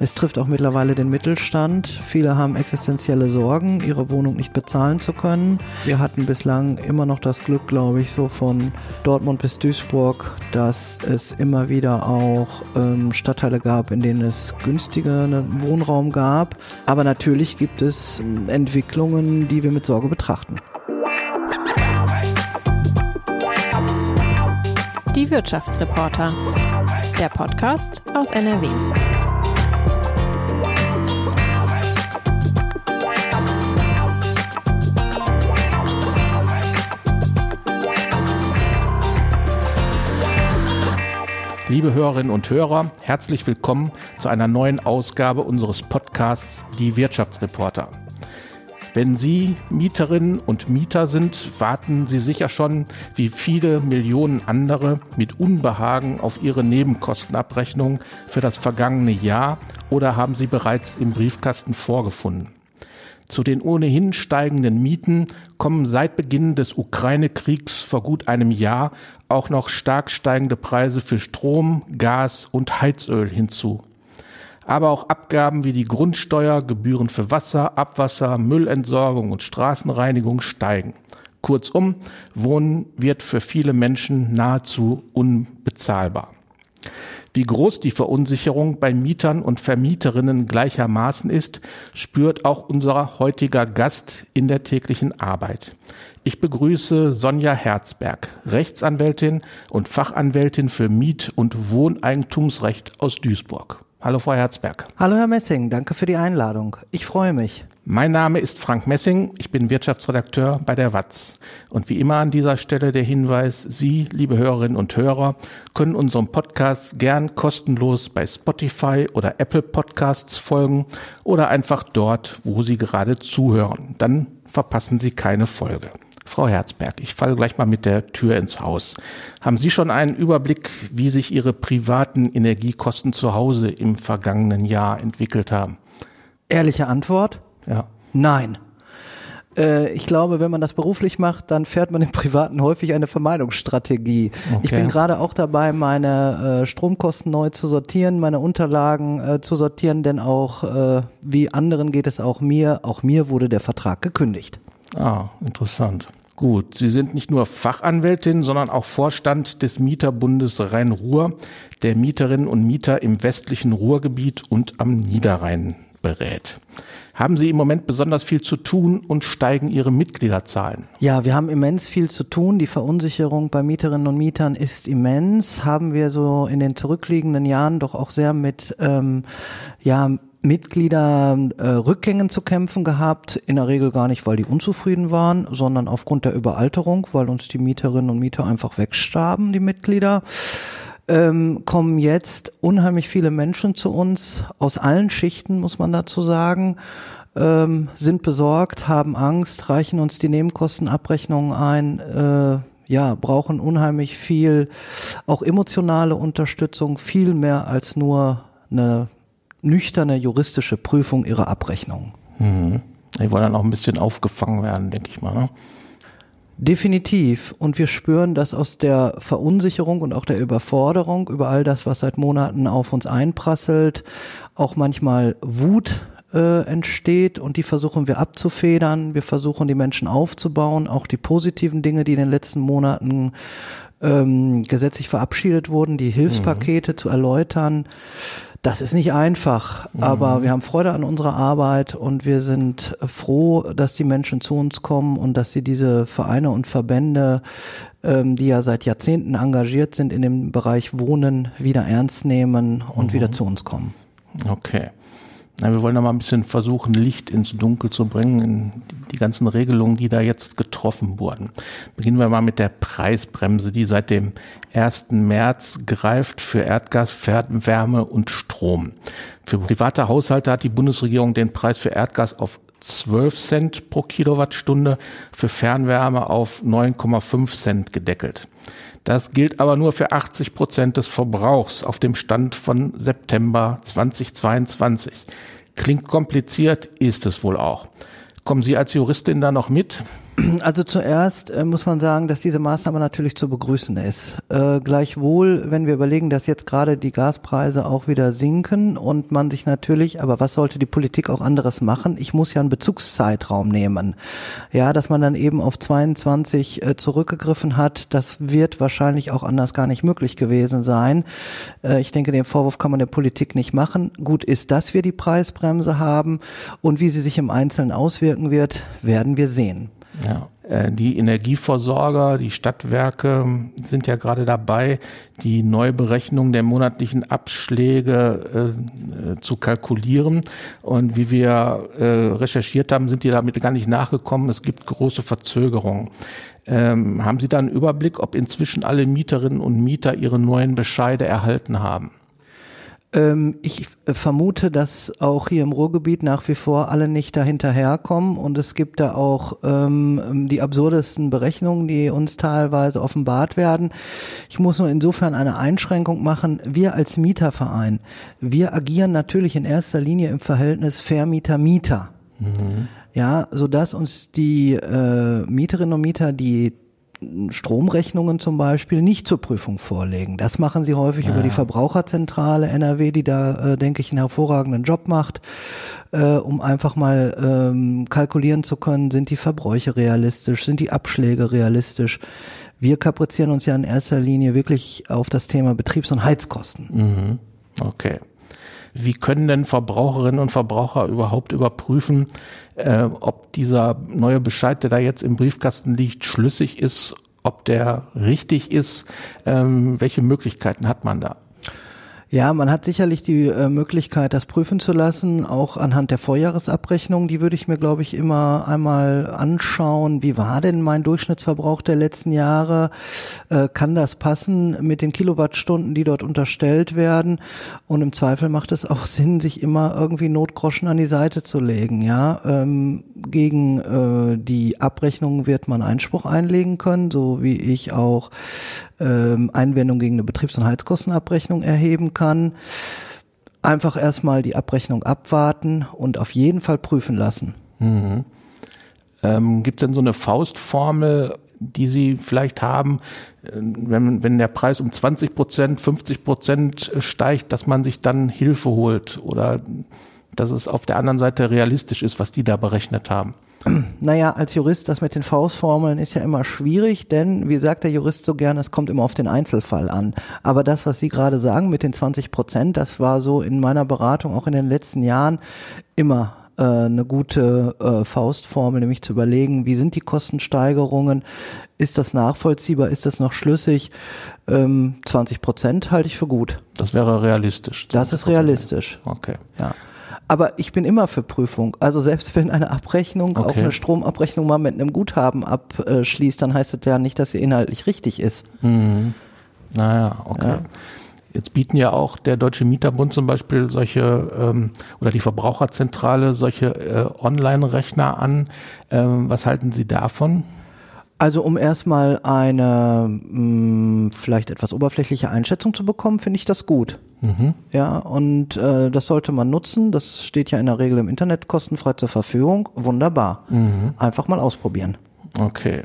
Es trifft auch mittlerweile den Mittelstand. Viele haben existenzielle Sorgen, ihre Wohnung nicht bezahlen zu können. Wir hatten bislang immer noch das Glück, glaube ich, so von Dortmund bis Duisburg, dass es immer wieder auch ähm, Stadtteile gab, in denen es günstigeren Wohnraum gab. Aber natürlich gibt es ähm, Entwicklungen, die wir mit Sorge betrachten. Die Wirtschaftsreporter. Der Podcast aus NRW. Liebe Hörerinnen und Hörer, herzlich willkommen zu einer neuen Ausgabe unseres Podcasts Die Wirtschaftsreporter. Wenn Sie Mieterinnen und Mieter sind, warten Sie sicher schon, wie viele Millionen andere, mit Unbehagen auf Ihre Nebenkostenabrechnung für das vergangene Jahr oder haben Sie bereits im Briefkasten vorgefunden. Zu den ohnehin steigenden Mieten kommen seit Beginn des Ukraine-Kriegs vor gut einem Jahr auch noch stark steigende Preise für Strom, Gas und Heizöl hinzu. Aber auch Abgaben wie die Grundsteuer, Gebühren für Wasser, Abwasser, Müllentsorgung und Straßenreinigung steigen. Kurzum, Wohnen wird für viele Menschen nahezu unbezahlbar. Wie groß die Verunsicherung bei Mietern und Vermieterinnen gleichermaßen ist, spürt auch unser heutiger Gast in der täglichen Arbeit. Ich begrüße Sonja Herzberg, Rechtsanwältin und Fachanwältin für Miet- und Wohneigentumsrecht aus Duisburg. Hallo, Frau Herzberg. Hallo, Herr Messing. Danke für die Einladung. Ich freue mich. Mein Name ist Frank Messing. Ich bin Wirtschaftsredakteur bei der WAZ. Und wie immer an dieser Stelle der Hinweis, Sie, liebe Hörerinnen und Hörer, können unserem Podcast gern kostenlos bei Spotify oder Apple Podcasts folgen oder einfach dort, wo Sie gerade zuhören. Dann verpassen Sie keine Folge. Frau Herzberg, ich falle gleich mal mit der Tür ins Haus. Haben Sie schon einen Überblick, wie sich Ihre privaten Energiekosten zu Hause im vergangenen Jahr entwickelt haben? Ehrliche Antwort? Ja. Nein. Äh, ich glaube, wenn man das beruflich macht, dann fährt man im Privaten häufig eine Vermeidungsstrategie. Okay. Ich bin gerade auch dabei, meine äh, Stromkosten neu zu sortieren, meine Unterlagen äh, zu sortieren, denn auch äh, wie anderen geht es auch mir. Auch mir wurde der Vertrag gekündigt. Ah, interessant. Gut, Sie sind nicht nur Fachanwältin, sondern auch Vorstand des Mieterbundes Rhein-Ruhr, der Mieterinnen und Mieter im westlichen Ruhrgebiet und am Niederrhein berät. Haben Sie im Moment besonders viel zu tun und steigen Ihre Mitgliederzahlen? Ja, wir haben immens viel zu tun. Die Verunsicherung bei Mieterinnen und Mietern ist immens. Haben wir so in den zurückliegenden Jahren doch auch sehr mit ähm, ja, Mitgliederrückgängen äh, zu kämpfen gehabt. In der Regel gar nicht, weil die unzufrieden waren, sondern aufgrund der Überalterung, weil uns die Mieterinnen und Mieter einfach wegstarben, die Mitglieder ähm, kommen jetzt unheimlich viele Menschen zu uns aus allen Schichten, muss man dazu sagen, ähm, sind besorgt, haben Angst, reichen uns die Nebenkostenabrechnungen ein, äh, ja, brauchen unheimlich viel, auch emotionale Unterstützung, viel mehr als nur eine nüchterne juristische Prüfung ihrer Abrechnung. Mhm. Die wollen dann auch ein bisschen aufgefangen werden, denke ich mal. Ne? Definitiv. Und wir spüren, dass aus der Verunsicherung und auch der Überforderung über all das, was seit Monaten auf uns einprasselt, auch manchmal Wut äh, entsteht und die versuchen wir abzufedern. Wir versuchen die Menschen aufzubauen, auch die positiven Dinge, die in den letzten Monaten ähm, gesetzlich verabschiedet wurden, die Hilfspakete mhm. zu erläutern. Das ist nicht einfach, mhm. aber wir haben Freude an unserer Arbeit und wir sind froh, dass die Menschen zu uns kommen und dass sie diese Vereine und Verbände, ähm, die ja seit Jahrzehnten engagiert sind in dem Bereich Wohnen, wieder ernst nehmen und mhm. wieder zu uns kommen. Okay. Na, wir wollen da mal ein bisschen versuchen, Licht ins Dunkel zu bringen, in die ganzen Regelungen, die da jetzt getroffen wurden. Beginnen wir mal mit der Preisbremse, die seit dem 1. März greift für Erdgas, Fernwärme und Strom. Für private Haushalte hat die Bundesregierung den Preis für Erdgas auf 12 Cent pro Kilowattstunde, für Fernwärme auf 9,5 Cent gedeckelt. Das gilt aber nur für 80 Prozent des Verbrauchs auf dem Stand von September 2022. Klingt kompliziert, ist es wohl auch. Kommen Sie als Juristin da noch mit? Also zuerst äh, muss man sagen, dass diese Maßnahme natürlich zu begrüßen ist. Äh, gleichwohl, wenn wir überlegen, dass jetzt gerade die Gaspreise auch wieder sinken und man sich natürlich, aber was sollte die Politik auch anderes machen? Ich muss ja einen Bezugszeitraum nehmen. Ja, dass man dann eben auf 22 äh, zurückgegriffen hat, das wird wahrscheinlich auch anders gar nicht möglich gewesen sein. Äh, ich denke, den Vorwurf kann man der Politik nicht machen. Gut ist, dass wir die Preisbremse haben und wie sie sich im Einzelnen auswirken wird, werden wir sehen. Ja. Äh, die Energieversorger, die Stadtwerke sind ja gerade dabei, die Neuberechnung der monatlichen Abschläge äh, zu kalkulieren. Und wie wir äh, recherchiert haben, sind die damit gar nicht nachgekommen. Es gibt große Verzögerungen. Ähm, haben Sie da einen Überblick, ob inzwischen alle Mieterinnen und Mieter ihre neuen Bescheide erhalten haben? Ähm, ich vermute, dass auch hier im Ruhrgebiet nach wie vor alle nicht dahinterherkommen und es gibt da auch ähm, die absurdesten Berechnungen, die uns teilweise offenbart werden. Ich muss nur insofern eine Einschränkung machen. Wir als Mieterverein, wir agieren natürlich in erster Linie im Verhältnis Vermieter-Mieter. Mhm. Ja, so dass uns die äh, Mieterinnen und Mieter die Stromrechnungen zum Beispiel nicht zur Prüfung vorlegen. Das machen sie häufig ja. über die Verbraucherzentrale NRW, die da, äh, denke ich, einen hervorragenden Job macht, äh, um einfach mal ähm, kalkulieren zu können, sind die Verbräuche realistisch, sind die Abschläge realistisch. Wir kaprizieren uns ja in erster Linie wirklich auf das Thema Betriebs- und Heizkosten. Mhm. Okay. Wie können denn Verbraucherinnen und Verbraucher überhaupt überprüfen, äh, ob dieser neue Bescheid, der da jetzt im Briefkasten liegt, schlüssig ist, ob der richtig ist? Ähm, welche Möglichkeiten hat man da? Ja, man hat sicherlich die äh, Möglichkeit, das prüfen zu lassen, auch anhand der Vorjahresabrechnung. Die würde ich mir, glaube ich, immer einmal anschauen. Wie war denn mein Durchschnittsverbrauch der letzten Jahre? Äh, kann das passen mit den Kilowattstunden, die dort unterstellt werden? Und im Zweifel macht es auch Sinn, sich immer irgendwie Notgroschen an die Seite zu legen. Ja, ähm, gegen äh, die Abrechnung wird man Einspruch einlegen können, so wie ich auch ähm, Einwendung gegen eine Betriebs- und Heizkostenabrechnung erheben kann. Einfach erstmal die Abrechnung abwarten und auf jeden Fall prüfen lassen. Mhm. Ähm, Gibt es denn so eine Faustformel, die Sie vielleicht haben, äh, wenn, wenn der Preis um 20 Prozent, 50 Prozent steigt, dass man sich dann Hilfe holt oder dass es auf der anderen Seite realistisch ist, was die da berechnet haben? Naja, als Jurist, das mit den Faustformeln ist ja immer schwierig, denn wie sagt der Jurist so gerne, es kommt immer auf den Einzelfall an. Aber das, was Sie gerade sagen mit den 20 Prozent, das war so in meiner Beratung auch in den letzten Jahren immer äh, eine gute äh, Faustformel, nämlich zu überlegen, wie sind die Kostensteigerungen, ist das nachvollziehbar, ist das noch schlüssig? Ähm, 20 Prozent halte ich für gut. Das wäre realistisch. Das ist realistisch. Okay. Ja. Aber ich bin immer für Prüfung. Also selbst wenn eine Abrechnung, okay. auch eine Stromabrechnung mal mit einem Guthaben abschließt, dann heißt das ja nicht, dass sie inhaltlich richtig ist. Mhm. Naja, okay. Ja. Jetzt bieten ja auch der Deutsche Mieterbund zum Beispiel solche ähm, oder die Verbraucherzentrale solche äh, Online-Rechner an. Ähm, was halten Sie davon? Also um erstmal eine mh, hm, vielleicht etwas oberflächliche Einschätzung zu bekommen, finde ich das gut. Mhm. Ja, und äh, das sollte man nutzen. Das steht ja in der Regel im Internet kostenfrei zur Verfügung. Wunderbar. Mhm. Einfach mal ausprobieren. Okay.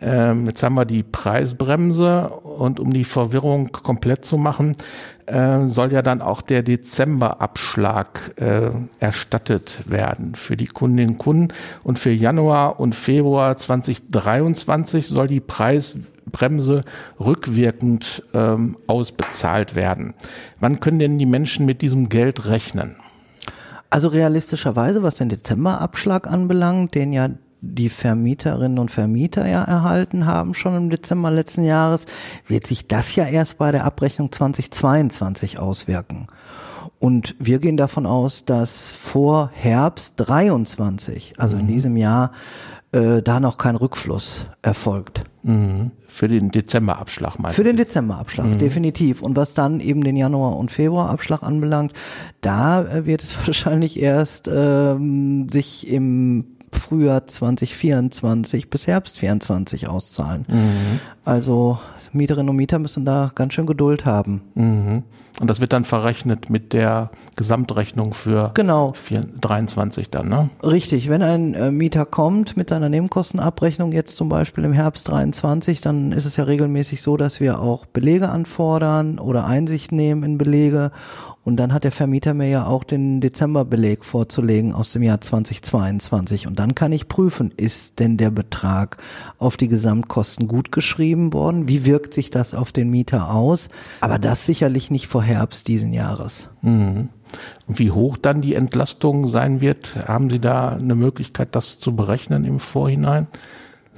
Ähm, jetzt haben wir die Preisbremse und um die Verwirrung komplett zu machen, äh, soll ja dann auch der Dezemberabschlag äh, erstattet werden für die Kundinnen und Kunden. Und für Januar und Februar 2023 soll die Preisbremse rückwirkend ähm, ausbezahlt werden. Wann können denn die Menschen mit diesem Geld rechnen? Also realistischerweise, was den Dezemberabschlag anbelangt, den ja die Vermieterinnen und Vermieter ja erhalten haben, schon im Dezember letzten Jahres, wird sich das ja erst bei der Abrechnung 2022 auswirken. Und wir gehen davon aus, dass vor Herbst 23, also mhm. in diesem Jahr, äh, da noch kein Rückfluss erfolgt. Mhm. Für den Dezemberabschlag meinst Für den Dezemberabschlag, mhm. definitiv. Und was dann eben den Januar- und Februarabschlag anbelangt, da äh, wird es wahrscheinlich erst ähm, sich im Frühjahr 2024 bis Herbst 24 auszahlen. Mhm. Also Mieterinnen und Mieter müssen da ganz schön Geduld haben. Mhm. Und das wird dann verrechnet mit der Gesamtrechnung für Genau. 23 dann, ne? Richtig, wenn ein Mieter kommt mit seiner Nebenkostenabrechnung, jetzt zum Beispiel im Herbst 23, dann ist es ja regelmäßig so, dass wir auch Belege anfordern oder Einsicht nehmen in Belege. Und dann hat der Vermieter mir ja auch den Dezemberbeleg vorzulegen aus dem Jahr 2022. Und dann kann ich prüfen, ist denn der Betrag auf die Gesamtkosten gut geschrieben worden? Wie wirkt sich das auf den Mieter aus? Aber das sicherlich nicht vor Herbst diesen Jahres. Mhm. Wie hoch dann die Entlastung sein wird, haben Sie da eine Möglichkeit, das zu berechnen im Vorhinein?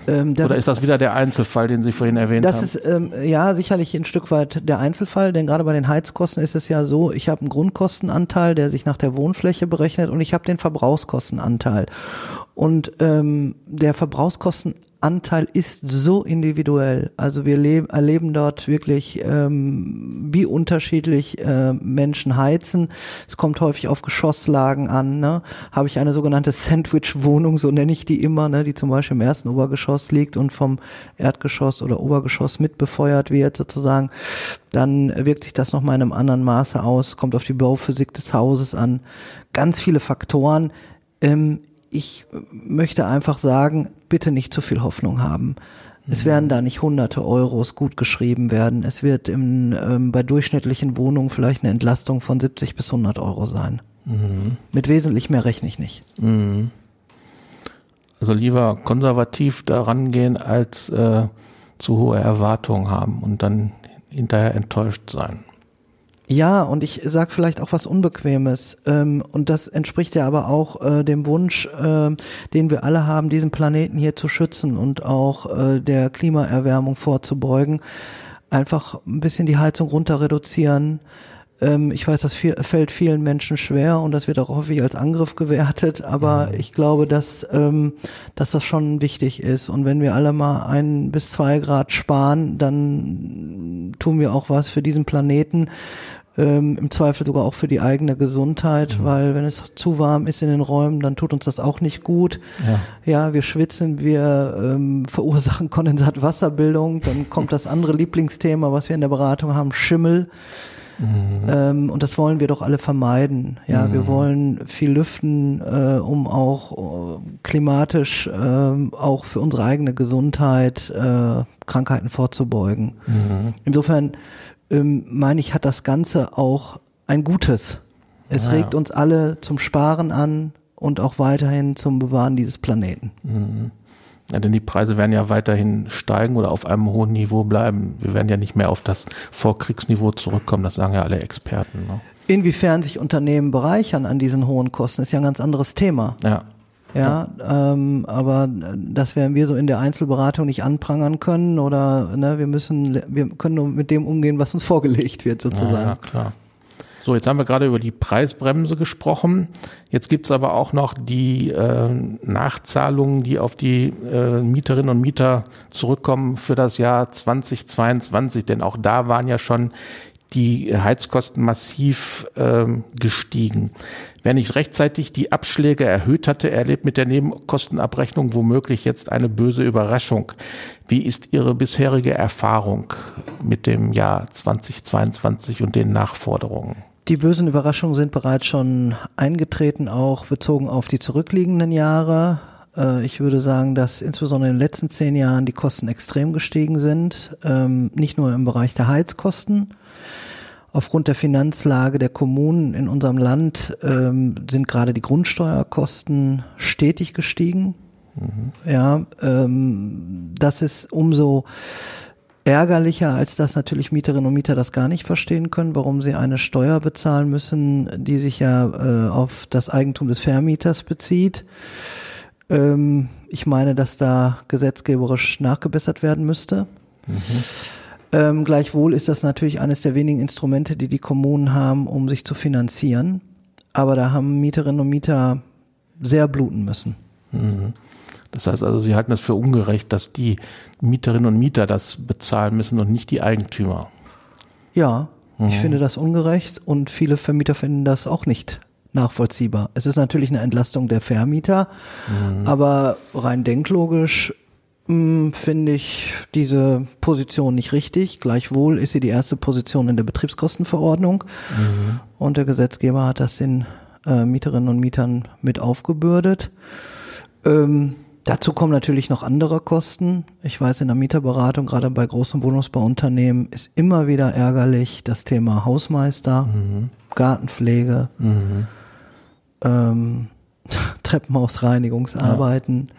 Ähm, der- Oder ist das wieder der Einzelfall, den Sie vorhin erwähnt Das haben? ist ähm, ja sicherlich ein Stück weit der Einzelfall, denn gerade bei den Heizkosten ist es ja so, ich habe einen Grundkostenanteil, der sich nach der Wohnfläche berechnet und ich habe den Verbrauchskostenanteil. Und ähm, der Verbrauchskostenanteil ist so individuell. Also wir leb, erleben dort wirklich, ähm, wie unterschiedlich äh, Menschen heizen. Es kommt häufig auf Geschosslagen an. Ne? Habe ich eine sogenannte Sandwich-Wohnung, so nenne ich die immer, ne? die zum Beispiel im ersten Obergeschoss liegt und vom Erdgeschoss oder Obergeschoss mit befeuert wird sozusagen, dann wirkt sich das nochmal in einem anderen Maße aus, kommt auf die Bauphysik des Hauses an. Ganz viele Faktoren. Ähm, ich möchte einfach sagen, bitte nicht zu viel Hoffnung haben. Es werden da nicht hunderte Euros gut geschrieben werden. Es wird im, ähm, bei durchschnittlichen Wohnungen vielleicht eine Entlastung von 70 bis 100 Euro sein. Mit wesentlich mehr rechne ich nicht. Also lieber konservativ daran gehen, als äh, zu hohe Erwartungen haben und dann hinterher enttäuscht sein. Ja, und ich sag vielleicht auch was Unbequemes. Ähm, und das entspricht ja aber auch äh, dem Wunsch, äh, den wir alle haben, diesen Planeten hier zu schützen und auch äh, der Klimaerwärmung vorzubeugen. Einfach ein bisschen die Heizung runter reduzieren. Ähm, ich weiß, das viel, fällt vielen Menschen schwer und das wird auch häufig als Angriff gewertet, aber ich glaube, dass, ähm, dass das schon wichtig ist. Und wenn wir alle mal ein bis zwei Grad sparen, dann tun wir auch was für diesen Planeten ähm, im Zweifel sogar auch für die eigene Gesundheit, weil wenn es zu warm ist in den Räumen, dann tut uns das auch nicht gut. Ja. Ja, wir schwitzen, wir ähm, verursachen Kondensatwasserbildung, dann kommt das andere Lieblingsthema, was wir in der Beratung haben, Schimmel. Ähm, und das wollen wir doch alle vermeiden. Ja, wir wollen viel lüften, äh, um auch äh, klimatisch ähm, auch für unsere eigene Gesundheit äh, Krankheiten vorzubeugen. Insofern ähm, meine ich, hat das Ganze auch ein Gutes. Es Ja. regt uns alle zum Sparen an und auch weiterhin zum Bewahren dieses Planeten. Ja, denn die Preise werden ja weiterhin steigen oder auf einem hohen Niveau bleiben. Wir werden ja nicht mehr auf das Vorkriegsniveau zurückkommen, das sagen ja alle Experten. Ne? Inwiefern sich Unternehmen bereichern an diesen hohen Kosten, ist ja ein ganz anderes Thema. Ja. Ja, ähm, aber äh, das werden wir so in der Einzelberatung nicht anprangern können oder ne, wir müssen, wir können nur mit dem umgehen, was uns vorgelegt wird Ja, sozusagen. ja, klar. So, jetzt haben wir gerade über die Preisbremse gesprochen. Jetzt gibt's aber auch noch die äh, Nachzahlungen, die auf die äh, Mieterinnen und Mieter zurückkommen für das Jahr 2022. Denn auch da waren ja schon die Heizkosten massiv ähm, gestiegen. Wer nicht rechtzeitig die Abschläge erhöht hatte, erlebt mit der Nebenkostenabrechnung womöglich jetzt eine böse Überraschung. Wie ist Ihre bisherige Erfahrung mit dem Jahr 2022 und den Nachforderungen? Die bösen Überraschungen sind bereits schon eingetreten, auch bezogen auf die zurückliegenden Jahre. Äh, Ich würde sagen, dass insbesondere in den letzten zehn Jahren die Kosten extrem gestiegen sind, ähm, nicht nur im Bereich der Heizkosten. Aufgrund der Finanzlage der Kommunen in unserem Land ähm, sind gerade die Grundsteuerkosten stetig gestiegen. Ja, ähm, das ist umso ärgerlicher, als dass natürlich Mieterinnen und Mieter das gar nicht verstehen können, warum sie eine Steuer bezahlen müssen, die sich ja äh, auf das Eigentum des Vermieters bezieht. Ähm, ich meine, dass da gesetzgeberisch nachgebessert werden müsste. Ähm, gleichwohl ist das natürlich eines der wenigen Instrumente, die die Kommunen haben, um sich zu finanzieren. Aber da haben Mieterinnen und Mieter sehr bluten müssen. Das heißt also, Sie halten es für ungerecht, dass die Mieterinnen und Mieter das bezahlen müssen und nicht die Eigentümer. Ja, ich finde das ungerecht und viele Vermieter finden das auch nicht nachvollziehbar. Es ist natürlich eine Entlastung der Vermieter, aber rein denklogisch mm, finde ich diese Position nicht richtig. Gleichwohl ist sie die erste Position in der Betriebskostenverordnung. Mhm. Und der Gesetzgeber hat das den äh, Mieterinnen und Mietern mit aufgebürdet. Ähm, dazu kommen natürlich noch andere Kosten. Ich weiß, in der Mieterberatung, gerade bei großen Wohnungsbauunternehmen, ist immer wieder ärgerlich das Thema Hausmeister, mhm. Gartenpflege, mhm. ähm, Treppenhausreinigungsarbeiten. Ja.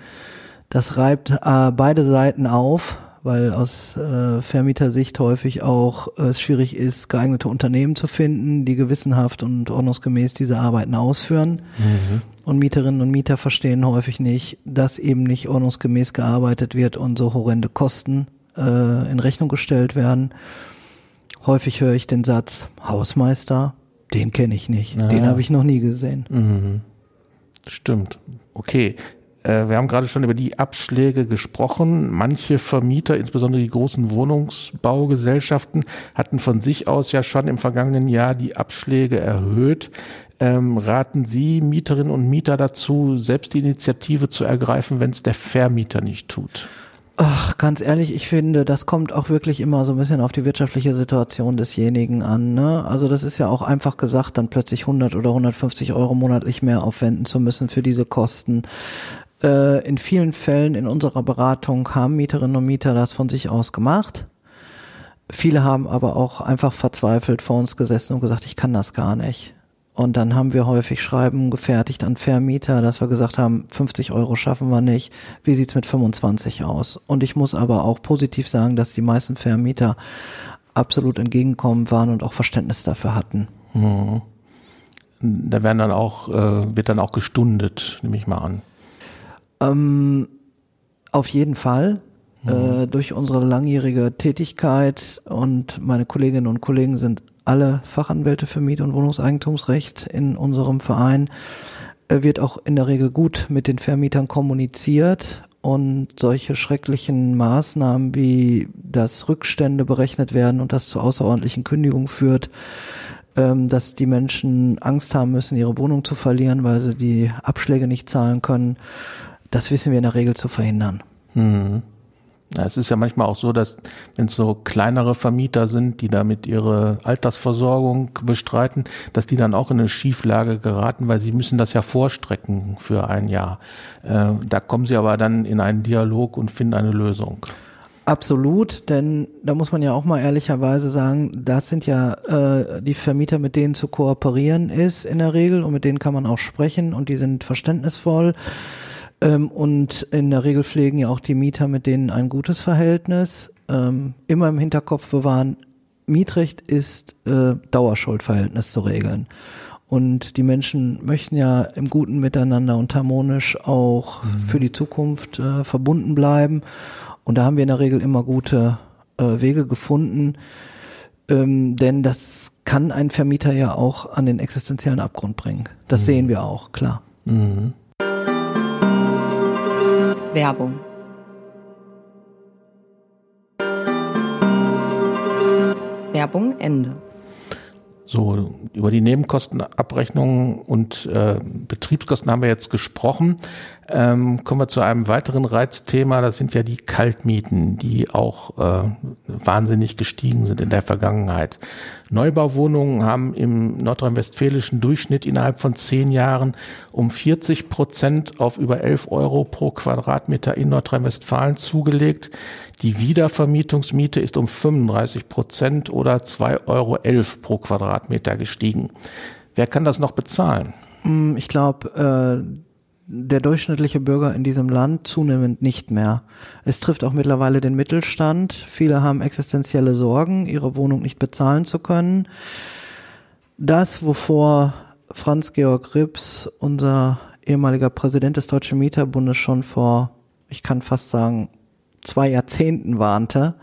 Das reibt äh, beide Seiten auf weil aus äh, Vermietersicht häufig auch äh, es schwierig ist, geeignete Unternehmen zu finden, die gewissenhaft und ordnungsgemäß diese Arbeiten ausführen. Mhm. Und Mieterinnen und Mieter verstehen häufig nicht, dass eben nicht ordnungsgemäß gearbeitet wird und so horrende Kosten äh, in Rechnung gestellt werden. Häufig höre ich den Satz, Hausmeister, den kenne ich nicht, ja. den habe ich noch nie gesehen. Mhm. Stimmt. Okay, wir haben gerade schon über die Abschläge gesprochen. Manche Vermieter, insbesondere die großen Wohnungsbaugesellschaften, hatten von sich aus ja schon im vergangenen Jahr die Abschläge erhöht. Ähm, raten Sie Mieterinnen und Mieter dazu, selbst die Initiative zu ergreifen, wenn es der Vermieter nicht tut? Ach, ganz ehrlich, ich finde, das kommt auch wirklich immer so ein bisschen auf die wirtschaftliche Situation desjenigen an. Ne? Also das ist ja auch einfach gesagt, dann plötzlich 100 oder 150 Euro monatlich mehr aufwenden zu müssen für diese Kosten. Äh, in vielen Fällen in unserer Beratung haben Mieterinnen und Mieter das von sich aus gemacht. Viele haben aber auch einfach verzweifelt vor uns gesessen und gesagt, ich kann das gar nicht. Und dann haben wir häufig Schreiben gefertigt an Vermieter, dass wir gesagt haben, 50 Euro schaffen wir nicht. Wie sieht's mit 25 aus? Und ich muss aber auch positiv sagen, dass die meisten Vermieter absolut entgegenkommen waren und auch Verständnis dafür hatten. Hm. Da werden dann auch, äh, wird dann auch gestundet, nehme ich mal an. Ähm, auf jeden Fall. Mhm. Äh, durch unsere langjährige Tätigkeit und meine Kolleginnen und Kollegen sind alle Fachanwälte für Miet- und Wohnungseigentumsrecht in unserem Verein. Äh, wird auch in der Regel gut mit den Vermietern kommuniziert und solche schrecklichen Maßnahmen wie dass Rückstände berechnet werden und das zu außerordentlichen Kündigungen führt, ähm, dass die Menschen Angst haben müssen, ihre Wohnung zu verlieren, weil sie die Abschläge nicht zahlen können das wissen wir in der Regel zu verhindern. Hm. Ja, es ist ja manchmal auch so, dass wenn es so kleinere Vermieter sind, die damit ihre Altersversorgung bestreiten, dass die dann auch in eine Schieflage geraten, weil sie müssen das ja vorstrecken für ein Jahr. Äh, da kommen sie aber dann in einen Dialog und finden eine Lösung. Absolut, denn da muss man ja auch mal ehrlicherweise sagen, das sind ja äh, die Vermieter, mit denen zu kooperieren ist in der Regel und mit denen kann man auch sprechen und die sind verständnisvoll. Ähm, und in der Regel pflegen ja auch die Mieter mit denen ein gutes Verhältnis. Ähm, immer im Hinterkopf bewahren, Mietrecht ist äh, Dauerschuldverhältnis zu regeln. Und die Menschen möchten ja im guten Miteinander und harmonisch auch mhm. für die Zukunft äh, verbunden bleiben. Und da haben wir in der Regel immer gute äh, Wege gefunden. Ähm, denn das kann ein Vermieter ja auch an den existenziellen Abgrund bringen. Das mhm. sehen wir auch, klar. Mhm. Werbung Werbung Ende. So, über die Nebenkostenabrechnung und äh, Betriebskosten haben wir jetzt gesprochen. Ähm, kommen wir zu einem weiteren Reizthema, das sind ja die Kaltmieten, die auch äh, wahnsinnig gestiegen sind in der Vergangenheit. Neubauwohnungen haben im nordrhein-westfälischen Durchschnitt innerhalb von zehn Jahren um 40 Prozent auf über 11 Euro pro Quadratmeter in Nordrhein-Westfalen zugelegt. Die Wiedervermietungsmiete ist um 35 Prozent oder 2,11 Euro pro Quadratmeter gestiegen. Wer kann das noch bezahlen? Hm, ich glaube, äh, der durchschnittliche Bürger in diesem Land zunehmend nicht mehr. Es trifft auch mittlerweile den Mittelstand. Viele haben existenzielle Sorgen, ihre Wohnung nicht bezahlen zu können. Das, wovor Franz Georg Rips, unser ehemaliger Präsident des Deutschen Mieterbundes, schon vor, ich kann fast sagen, zwei Jahrzehnten warnte,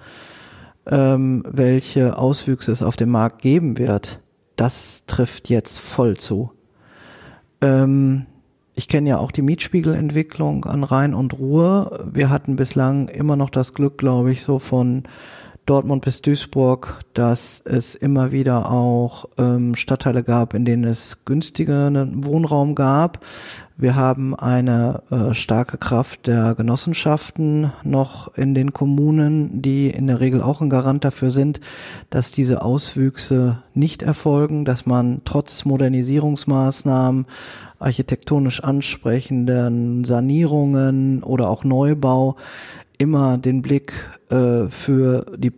ähm, welche Auswüchse es auf dem Markt geben wird, das trifft jetzt voll zu. Ähm, ich kenne ja auch die Mietspiegelentwicklung an Rhein und Ruhr. Wir hatten bislang immer noch das Glück, glaube ich, so von Dortmund bis Duisburg, dass es immer wieder auch ähm, Stadtteile gab, in denen es günstigeren Wohnraum gab. Wir haben eine äh, starke Kraft der Genossenschaften noch in den Kommunen, die in der Regel auch ein Garant dafür sind, dass diese Auswüchse nicht erfolgen, dass man trotz Modernisierungsmaßnahmen, architektonisch ansprechenden Sanierungen oder auch Neubau immer den Blick äh, für die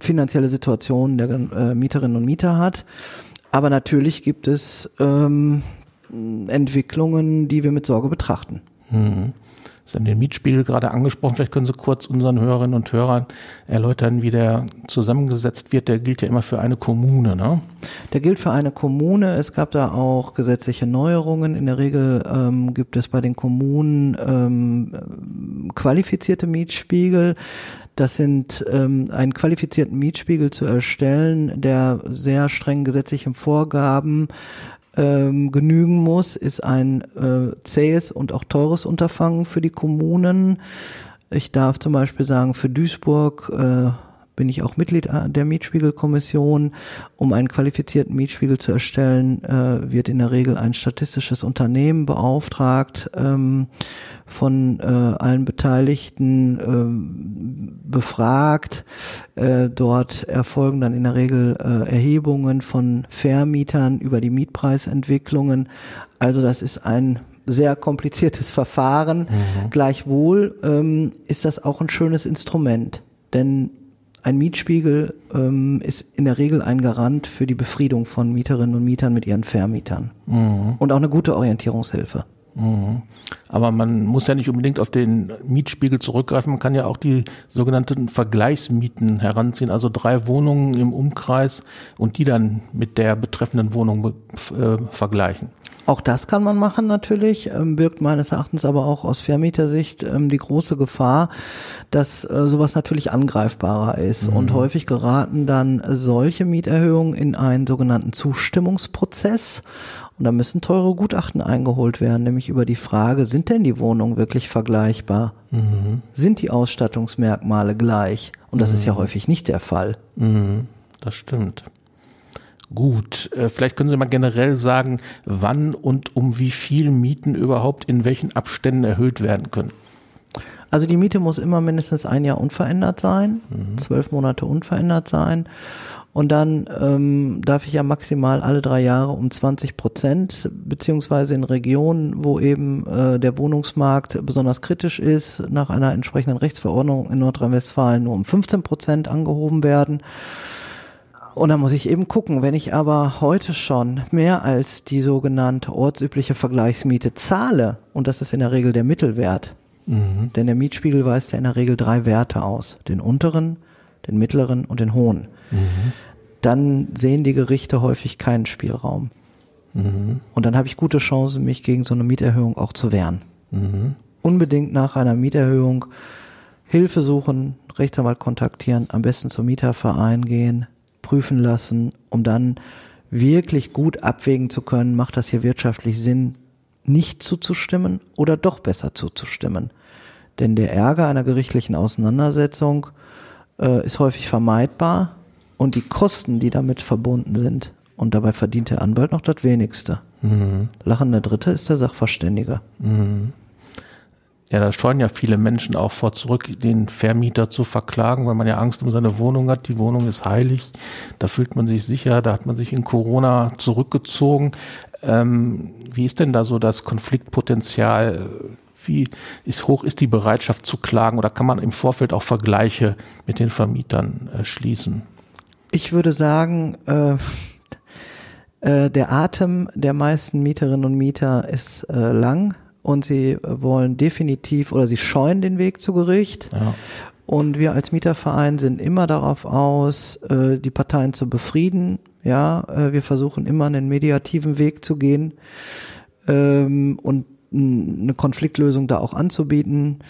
finanzielle Situation der äh, Mieterinnen und Mieter hat. Aber natürlich gibt es ähm, Entwicklungen, die wir mit Sorge betrachten. Mhm. Sie haben den Mietspiegel gerade angesprochen. Vielleicht können Sie kurz unseren Hörerinnen und Hörern erläutern, wie der zusammengesetzt wird. Der gilt ja immer für eine Kommune, ne? Der gilt für eine Kommune. Es gab da auch gesetzliche Neuerungen. In der Regel ähm, gibt es bei den Kommunen ähm, qualifizierte Mietspiegel. Das sind ähm, einen qualifizierten Mietspiegel zu erstellen, der sehr streng gesetzlichen Vorgaben ähm, genügen muss, ist ein äh, zähes und auch teures Unterfangen für die Kommunen. Ich darf zum Beispiel sagen, für Duisburg äh, bin ich auch Mitglied der Mietspiegelkommission. Um einen qualifizierten Mietspiegel zu erstellen, äh, wird in der Regel ein statistisches Unternehmen beauftragt, ähm, von äh, allen Beteiligten äh, befragt. Äh, dort erfolgen dann in der Regel äh, Erhebungen von Vermietern über die Mietpreisentwicklungen. Also das ist ein sehr kompliziertes Verfahren. Mhm. Gleichwohl ähm, ist das auch ein schönes Instrument, denn ein Mietspiegel ähm, ist in der Regel ein Garant für die Befriedung von Mieterinnen und Mietern mit ihren Vermietern. Mhm. Und auch eine gute Orientierungshilfe. Mhm. Aber man muss ja nicht unbedingt auf den Mietspiegel zurückgreifen, man kann ja auch die sogenannten Vergleichsmieten heranziehen, also drei Wohnungen im Umkreis und die dann mit der betreffenden Wohnung äh, vergleichen. Auch das kann man machen natürlich, ähm, birgt meines Erachtens aber auch aus Vermietersicht ähm, die große Gefahr, dass äh, sowas natürlich angreifbarer ist. Mhm. Und häufig geraten dann solche Mieterhöhungen in einen sogenannten Zustimmungsprozess. Und da müssen teure Gutachten eingeholt werden, nämlich über die Frage, sind denn die Wohnungen wirklich vergleichbar? Mhm. Sind die Ausstattungsmerkmale gleich? Und das mhm. ist ja mhm. häufig nicht der Fall. Mhm. Das stimmt. Gut, äh, vielleicht können Sie mal generell sagen, wann und um wie viel Mieten überhaupt in welchen Abständen erhöht werden können. Also die Miete muss immer mindestens ein Jahr unverändert sein, mhm. zwölf Monate unverändert sein. Und dann ähm, darf ich ja maximal alle drei Jahre um 20 Prozent, beziehungsweise in Regionen, wo eben äh, der Wohnungsmarkt besonders kritisch ist, nach einer entsprechenden Rechtsverordnung in Nordrhein-Westfalen nur um 15 Prozent angehoben werden. Und dann muss ich eben gucken, wenn ich aber heute schon mehr als die sogenannte ortsübliche Vergleichsmiete zahle, und das ist in der Regel der Mittelwert, mhm. denn der Mietspiegel weist ja in der Regel drei Werte aus, den unteren, den mittleren und den hohen, dann sehen die Gerichte häufig keinen Spielraum. Mhm. Und dann habe ich gute Chancen, mich gegen so eine Mieterhöhung auch zu wehren. Mhm. Unbedingt nach einer Mieterhöhung Hilfe suchen, Rechtsanwalt kontaktieren, am besten zum Mieterverein gehen, prüfen lassen, um dann wirklich gut abwägen zu können, macht das hier wirtschaftlich Sinn, nicht zuzustimmen oder doch besser zuzustimmen. Denn der Ärger einer gerichtlichen Auseinandersetzung äh, ist häufig vermeidbar und die Kosten, die damit verbunden sind, und dabei verdient der Anwalt noch das wenigste. Mhm. Lachender Dritte ist der Sachverständige. Mhm. Ja, da scheuen ja viele Menschen auch vor zurück, den Vermieter zu verklagen, weil man ja Angst um seine Wohnung hat. Die Wohnung ist heilig, da fühlt man sich sicher, da hat man sich in Corona zurückgezogen. Ähm, wie ist denn da so das Konfliktpotenzial? Wie ist hoch ist die Bereitschaft zu klagen oder kann man im Vorfeld auch Vergleiche mit den Vermietern äh, schließen? Ich würde sagen, äh, äh, der Atem der meisten Mieterinnen und Mieter ist äh, lang und sie wollen definitiv oder sie scheuen den Weg zu Gericht. Ja. Und wir als Mieterverein sind immer darauf aus, äh, die Parteien zu befrieden. Ja, äh, wir versuchen immer einen mediativen Weg zu gehen ähm, und eine Konfliktlösung da auch anzubieten.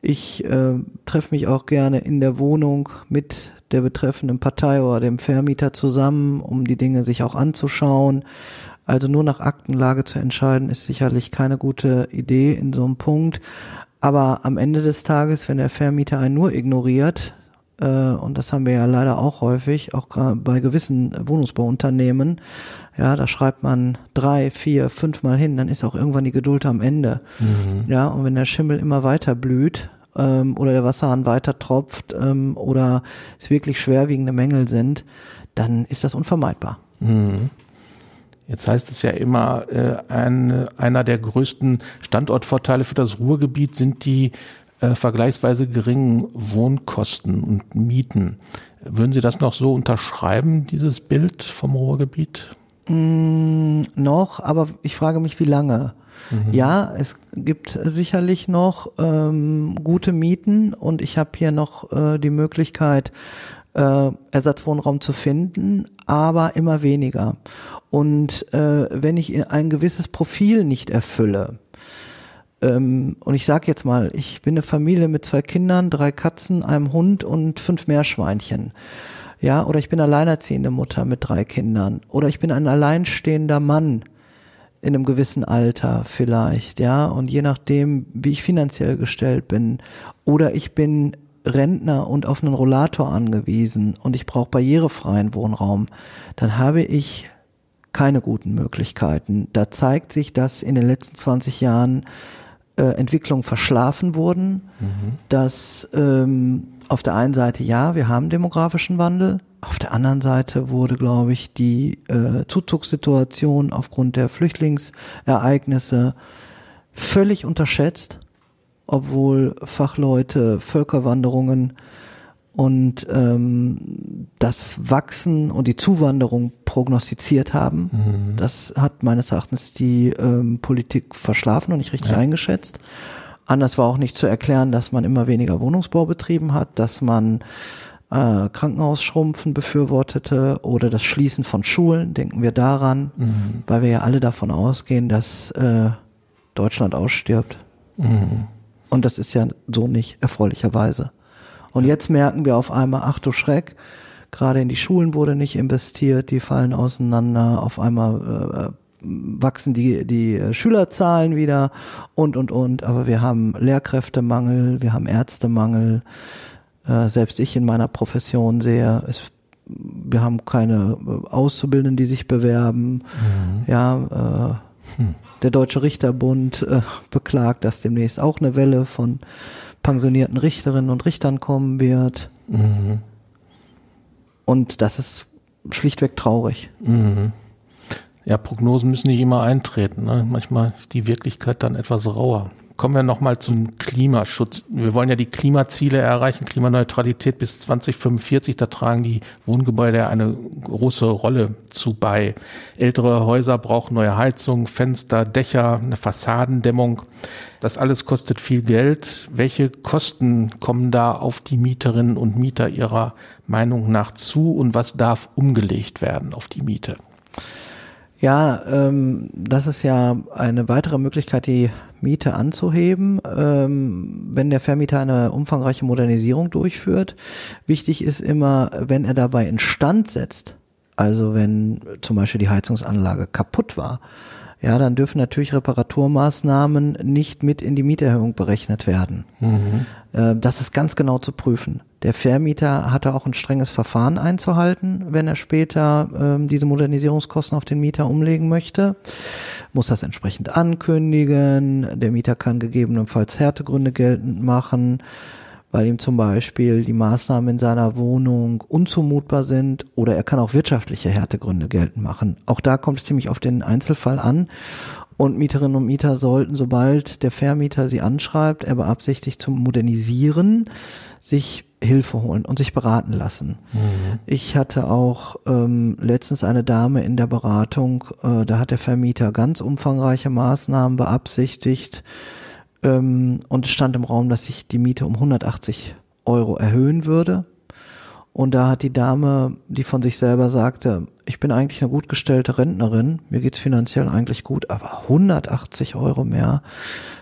Ich äh, treffe mich auch gerne in der Wohnung mit der betreffenden Partei oder dem Vermieter zusammen, um die Dinge sich auch anzuschauen. Also nur nach Aktenlage zu entscheiden, ist sicherlich keine gute Idee in so einem Punkt. Aber am Ende des Tages, wenn der Vermieter einen nur ignoriert äh, und das haben wir ja leider auch häufig, auch bei gewissen Wohnungsbauunternehmen, ja, da schreibt man drei, vier, fünf Mal hin, dann ist auch irgendwann die Geduld am Ende. Mhm. Ja, und wenn der Schimmel immer weiter blüht, ähm, oder der Wasserhahn weiter tropft ähm, oder es wirklich schwerwiegende Mängel sind, dann ist das unvermeidbar. Mhm. Jetzt heißt es ja immer, äh, ein, einer der größten Standortvorteile für das Ruhrgebiet sind die äh, vergleichsweise geringen Wohnkosten und Mieten. Würden Sie das noch so unterschreiben, dieses Bild vom Ruhrgebiet? Mm, noch, aber ich frage mich, wie lange. Mhm. Ja, es gibt sicherlich noch ähm, gute Mieten und ich habe hier noch äh, die Möglichkeit, äh, Ersatzwohnraum zu finden, aber immer weniger. Und äh, wenn ich ein gewisses Profil nicht erfülle, ähm, und ich sage jetzt mal, ich bin eine Familie mit zwei Kindern, drei Katzen, einem Hund und fünf Meerschweinchen. Ja, oder ich bin alleinerziehende Mutter mit drei Kindern. Oder ich bin ein alleinstehender Mann in einem gewissen Alter vielleicht, ja, und je nachdem, wie ich finanziell gestellt bin, oder ich bin Rentner und auf einen Rollator angewiesen und ich brauche barrierefreien Wohnraum, dann habe ich keine guten Möglichkeiten. Da zeigt sich, dass in den letzten 20 Jahren äh, Entwicklungen verschlafen wurden, mhm. dass ähm, auf der einen Seite ja, wir haben demografischen Wandel, auf der anderen Seite wurde, glaube ich, die äh, Zuzugssituation aufgrund der Flüchtlingsereignisse völlig unterschätzt, obwohl Fachleute Völkerwanderungen und ähm, das Wachsen und die Zuwanderung prognostiziert haben. Mhm. Das hat meines Erachtens die ähm, Politik verschlafen und nicht richtig ja. eingeschätzt. Anders war auch nicht zu erklären, dass man immer weniger Wohnungsbau betrieben hat, dass man äh, Krankenhausschrumpfen befürwortete oder das Schließen von Schulen, denken wir daran, mhm. weil wir ja alle davon ausgehen, dass äh, Deutschland ausstirbt. Mhm. Und das ist ja so nicht, erfreulicherweise. Und jetzt merken wir auf einmal, ach du Schreck, gerade in die Schulen wurde nicht investiert, die fallen auseinander, auf einmal äh, wachsen die, die Schülerzahlen wieder und, und, und. Aber wir haben Lehrkräftemangel, wir haben Ärztemangel. Äh, selbst ich in meiner Profession sehe, es, wir haben keine Auszubildenden, die sich bewerben. Mhm. Ja, äh, hm. der Deutsche Richterbund äh, beklagt, dass demnächst auch eine Welle von pensionierten Richterinnen und Richtern kommen wird. Mhm. Und das ist schlichtweg traurig. Mhm. Ja, Prognosen müssen nicht immer eintreten. Ne? Manchmal ist die Wirklichkeit dann etwas rauer. Kommen wir nochmal zum Klimaschutz. Wir wollen ja die Klimaziele erreichen, Klimaneutralität bis 2045. Da tragen die Wohngebäude eine große Rolle zu bei. Ältere Häuser brauchen neue Heizung, Fenster, Dächer, eine Fassadendämmung. Das alles kostet viel Geld. Welche Kosten kommen da auf die Mieterinnen und Mieter Ihrer Meinung nach zu und was darf umgelegt werden auf die Miete? Ja, ähm, das ist ja eine weitere Möglichkeit, die Miete anzuheben, ähm, wenn der Vermieter eine umfangreiche Modernisierung durchführt. Wichtig ist immer, wenn er dabei instand setzt, also wenn zum Beispiel die Heizungsanlage kaputt war, ja, dann dürfen natürlich Reparaturmaßnahmen nicht mit in die Mieterhöhung berechnet werden. Mhm. Äh, das ist ganz genau zu prüfen. Der Vermieter hatte auch ein strenges Verfahren einzuhalten, wenn er später ähm, diese Modernisierungskosten auf den Mieter umlegen möchte. Muss das entsprechend ankündigen. Der Mieter kann gegebenenfalls Härtegründe geltend machen weil ihm zum Beispiel die Maßnahmen in seiner Wohnung unzumutbar sind oder er kann auch wirtschaftliche Härtegründe geltend machen. Auch da kommt es ziemlich auf den Einzelfall an. Und Mieterinnen und Mieter sollten, sobald der Vermieter sie anschreibt, er beabsichtigt zu modernisieren, sich Hilfe holen und sich beraten lassen. Mhm. Ich hatte auch ähm, letztens eine Dame in der Beratung, äh, da hat der Vermieter ganz umfangreiche Maßnahmen beabsichtigt, ähm, und es stand im Raum, dass ich die Miete um 180 Euro erhöhen würde. Und da hat die Dame, die von sich selber sagte, ich bin eigentlich eine gut gestellte Rentnerin, mir geht's finanziell eigentlich gut, aber 180 Euro mehr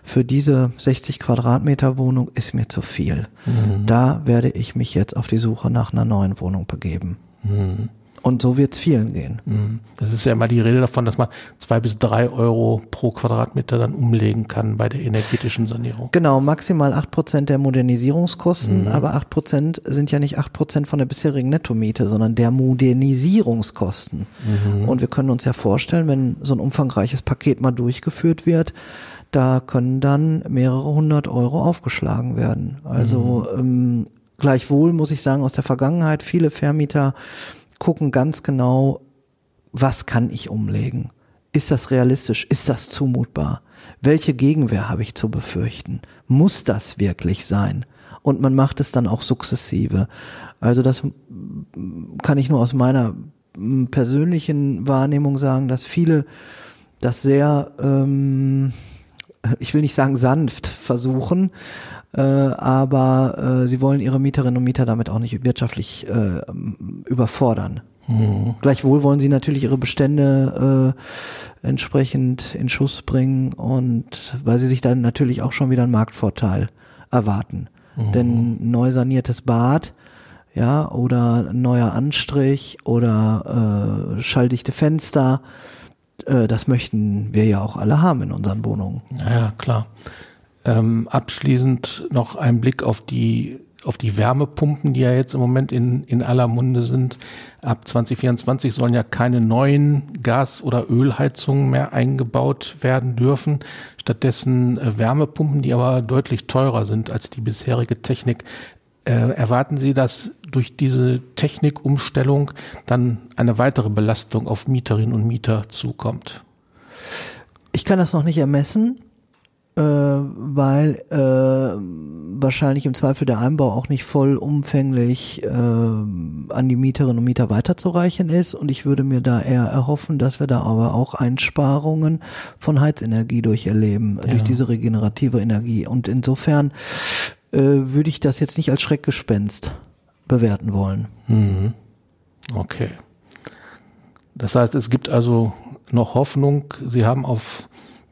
für diese 60 Quadratmeter Wohnung ist mir zu viel. Mhm. Da werde ich mich jetzt auf die Suche nach einer neuen Wohnung begeben. Mhm. Und so wird es vielen gehen. Mhm. Das ist ja immer die Rede davon, dass man zwei bis drei Euro pro Quadratmeter dann umlegen kann bei der energetischen Sanierung. Genau, maximal acht Prozent der Modernisierungskosten, mhm. aber acht Prozent sind ja nicht acht Prozent von der bisherigen Nettomiete, sondern der Modernisierungskosten. Mhm. Und wir können uns ja vorstellen, wenn so ein umfangreiches Paket mal durchgeführt wird, da können dann mehrere hundert Euro aufgeschlagen werden. Also mhm. ähm, gleichwohl muss ich sagen, aus der Vergangenheit, viele Vermieter gucken ganz genau, was kann ich umlegen? Ist das realistisch? Ist das zumutbar? Welche Gegenwehr habe ich zu befürchten? Muss das wirklich sein? Und man macht es dann auch sukzessive. Also das kann ich nur aus meiner persönlichen Wahrnehmung sagen, dass viele das sehr, ähm, ich will nicht sagen sanft versuchen, äh, aber äh, sie wollen ihre Mieterinnen und Mieter damit auch nicht wirtschaftlich äh, überfordern. Mhm. Gleichwohl wollen sie natürlich ihre Bestände äh, entsprechend in Schuss bringen und weil sie sich dann natürlich auch schon wieder einen Marktvorteil erwarten. Mhm. Denn neu saniertes Bad, ja, oder neuer Anstrich oder äh, schalldichte Fenster, äh, das möchten wir ja auch alle haben in unseren Wohnungen. Ja, klar. Ähm, abschließend noch ein Blick auf die auf die Wärmepumpen, die ja jetzt im Moment in, in aller Munde sind. Ab 2024 sollen ja keine neuen Gas- oder Ölheizungen mehr eingebaut werden dürfen. Stattdessen äh, Wärmepumpen, die aber deutlich teurer sind als die bisherige Technik. Äh, erwarten Sie, dass durch diese Technikumstellung dann eine weitere Belastung auf Mieterinnen und Mieter zukommt? Ich kann das noch nicht ermessen äh, weil äh, wahrscheinlich im Zweifel der Einbau auch nicht vollumfänglich äh, an die Mieterinnen und Mieter weiterzureichen ist. Und ich würde mir da eher erhoffen, dass wir da aber auch Einsparungen von Heizenergie durcherleben, ja. durch diese regenerative Energie. Und insofern äh, würde ich das jetzt nicht als Schreckgespenst bewerten wollen. Mhm. Okay. Das heißt, es gibt also noch Hoffnung. Sie haben auf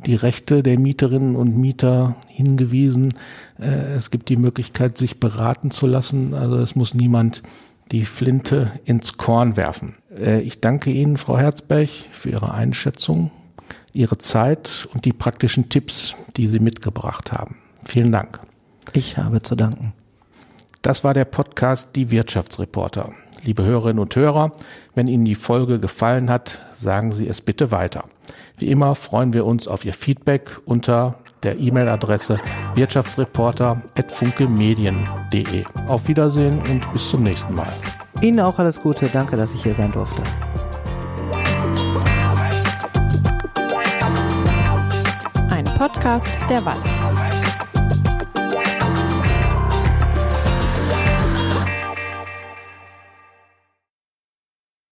die Rechte der Mieterinnen und Mieter hingewiesen. Äh, es gibt die Möglichkeit, sich beraten zu lassen. Also es muss niemand die Flinte ins Korn werfen. Äh, ich danke Ihnen, Frau Herzberg, für Ihre Einschätzung, Ihre Zeit und die praktischen Tipps, die Sie mitgebracht haben. Vielen Dank. Ich habe zu danken. Das war der Podcast Die Wirtschaftsreporter. Liebe Hörerinnen und Hörer, wenn Ihnen die Folge gefallen hat, sagen Sie es bitte weiter. Wie immer freuen wir uns auf Ihr Feedback unter der E-Mail-Adresse wirtschaftsreporter.funkemedien.de. Auf Wiedersehen und bis zum nächsten Mal. Ihnen auch alles Gute. Danke, dass ich hier sein durfte. Ein Podcast der Walz.